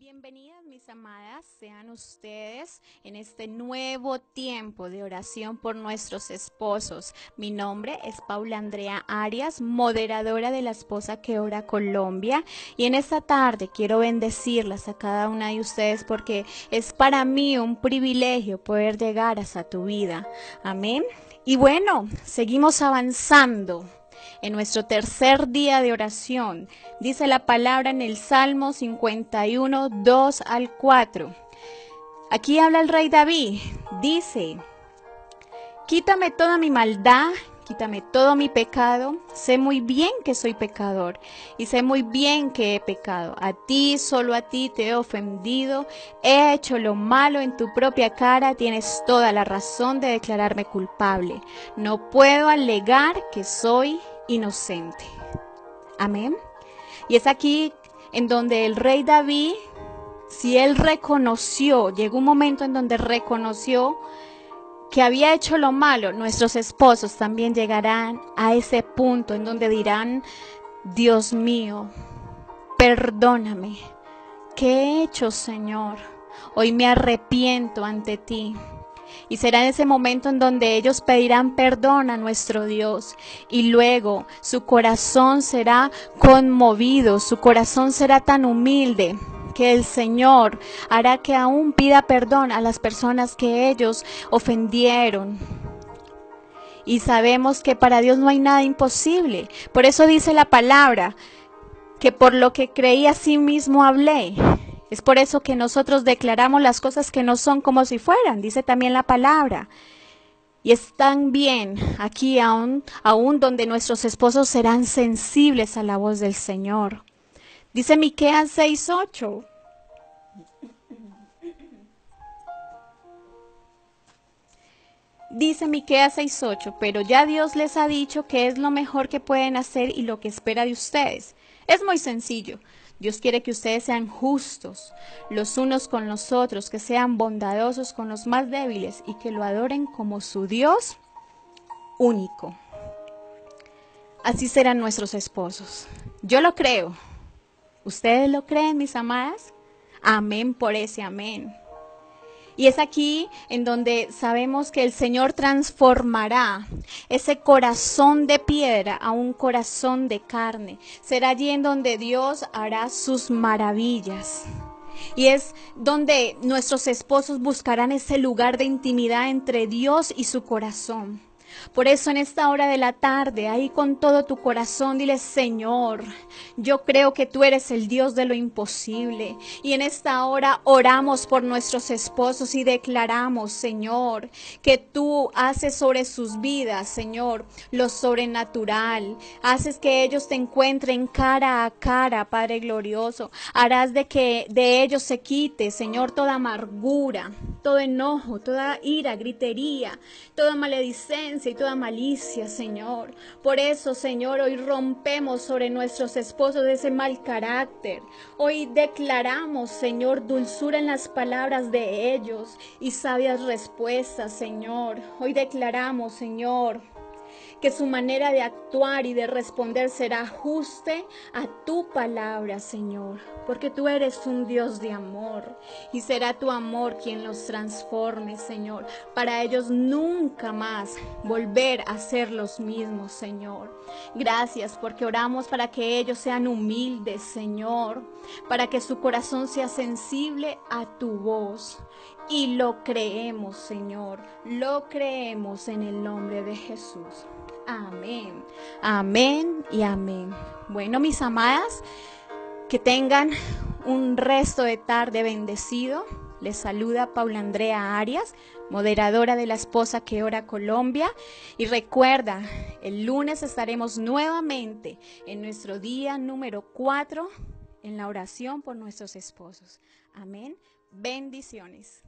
Bienvenidas mis amadas, sean ustedes en este nuevo tiempo de oración por nuestros esposos. Mi nombre es Paula Andrea Arias, moderadora de la esposa que ora Colombia. Y en esta tarde quiero bendecirlas a cada una de ustedes porque es para mí un privilegio poder llegar hasta tu vida. Amén. Y bueno, seguimos avanzando en nuestro tercer día de oración. Dice la palabra en el Salmo 51, 2 al 4. Aquí habla el rey David. Dice, quítame toda mi maldad quítame todo mi pecado. Sé muy bien que soy pecador y sé muy bien que he pecado. A ti, solo a ti te he ofendido. He hecho lo malo en tu propia cara. Tienes toda la razón de declararme culpable. No puedo alegar que soy inocente. Amén. Y es aquí en donde el rey David, si él reconoció, llegó un momento en donde reconoció que había hecho lo malo, nuestros esposos también llegarán a ese punto en donde dirán, Dios mío, perdóname, ¿qué he hecho, Señor? Hoy me arrepiento ante ti. Y será en ese momento en donde ellos pedirán perdón a nuestro Dios. Y luego su corazón será conmovido, su corazón será tan humilde que el Señor hará que aún pida perdón a las personas que ellos ofendieron. Y sabemos que para Dios no hay nada imposible. Por eso dice la palabra, que por lo que creí a sí mismo hablé. Es por eso que nosotros declaramos las cosas que no son como si fueran, dice también la palabra. Y es tan bien aquí aún, aún donde nuestros esposos serán sensibles a la voz del Señor. Dice Miqueas 6:8. Dice Miqueas 6:8, pero ya Dios les ha dicho que es lo mejor que pueden hacer y lo que espera de ustedes. Es muy sencillo. Dios quiere que ustedes sean justos los unos con los otros, que sean bondadosos con los más débiles y que lo adoren como su Dios único. Así serán nuestros esposos. Yo lo creo. ¿Ustedes lo creen, mis amadas? Amén por ese amén. Y es aquí en donde sabemos que el Señor transformará ese corazón de piedra a un corazón de carne. Será allí en donde Dios hará sus maravillas. Y es donde nuestros esposos buscarán ese lugar de intimidad entre Dios y su corazón. Por eso en esta hora de la tarde, ahí con todo tu corazón, dile, Señor, yo creo que tú eres el Dios de lo imposible. Y en esta hora oramos por nuestros esposos y declaramos, Señor, que tú haces sobre sus vidas, Señor, lo sobrenatural. Haces que ellos te encuentren cara a cara, Padre glorioso. Harás de que de ellos se quite, Señor, toda amargura, todo enojo, toda ira, gritería, toda maledicencia y toda malicia, Señor. Por eso, Señor, hoy rompemos sobre nuestros esposos ese mal carácter. Hoy declaramos, Señor, dulzura en las palabras de ellos y sabias respuestas, Señor. Hoy declaramos, Señor, que su manera de actuar y de responder será ajuste a tu palabra, Señor, porque tú eres un Dios de amor y será tu amor quien los transforme, Señor, para ellos nunca más volver a ser los mismos, Señor. Gracias porque oramos para que ellos sean humildes, Señor, para que su corazón sea sensible a tu voz. Y lo creemos, Señor, lo creemos en el nombre de Jesús. Amén. Amén y amén. Bueno, mis amadas, que tengan un resto de tarde bendecido. Les saluda Paula Andrea Arias, moderadora de la esposa que ora Colombia. Y recuerda, el lunes estaremos nuevamente en nuestro día número 4 en la oración por nuestros esposos. Amén. Bendiciones.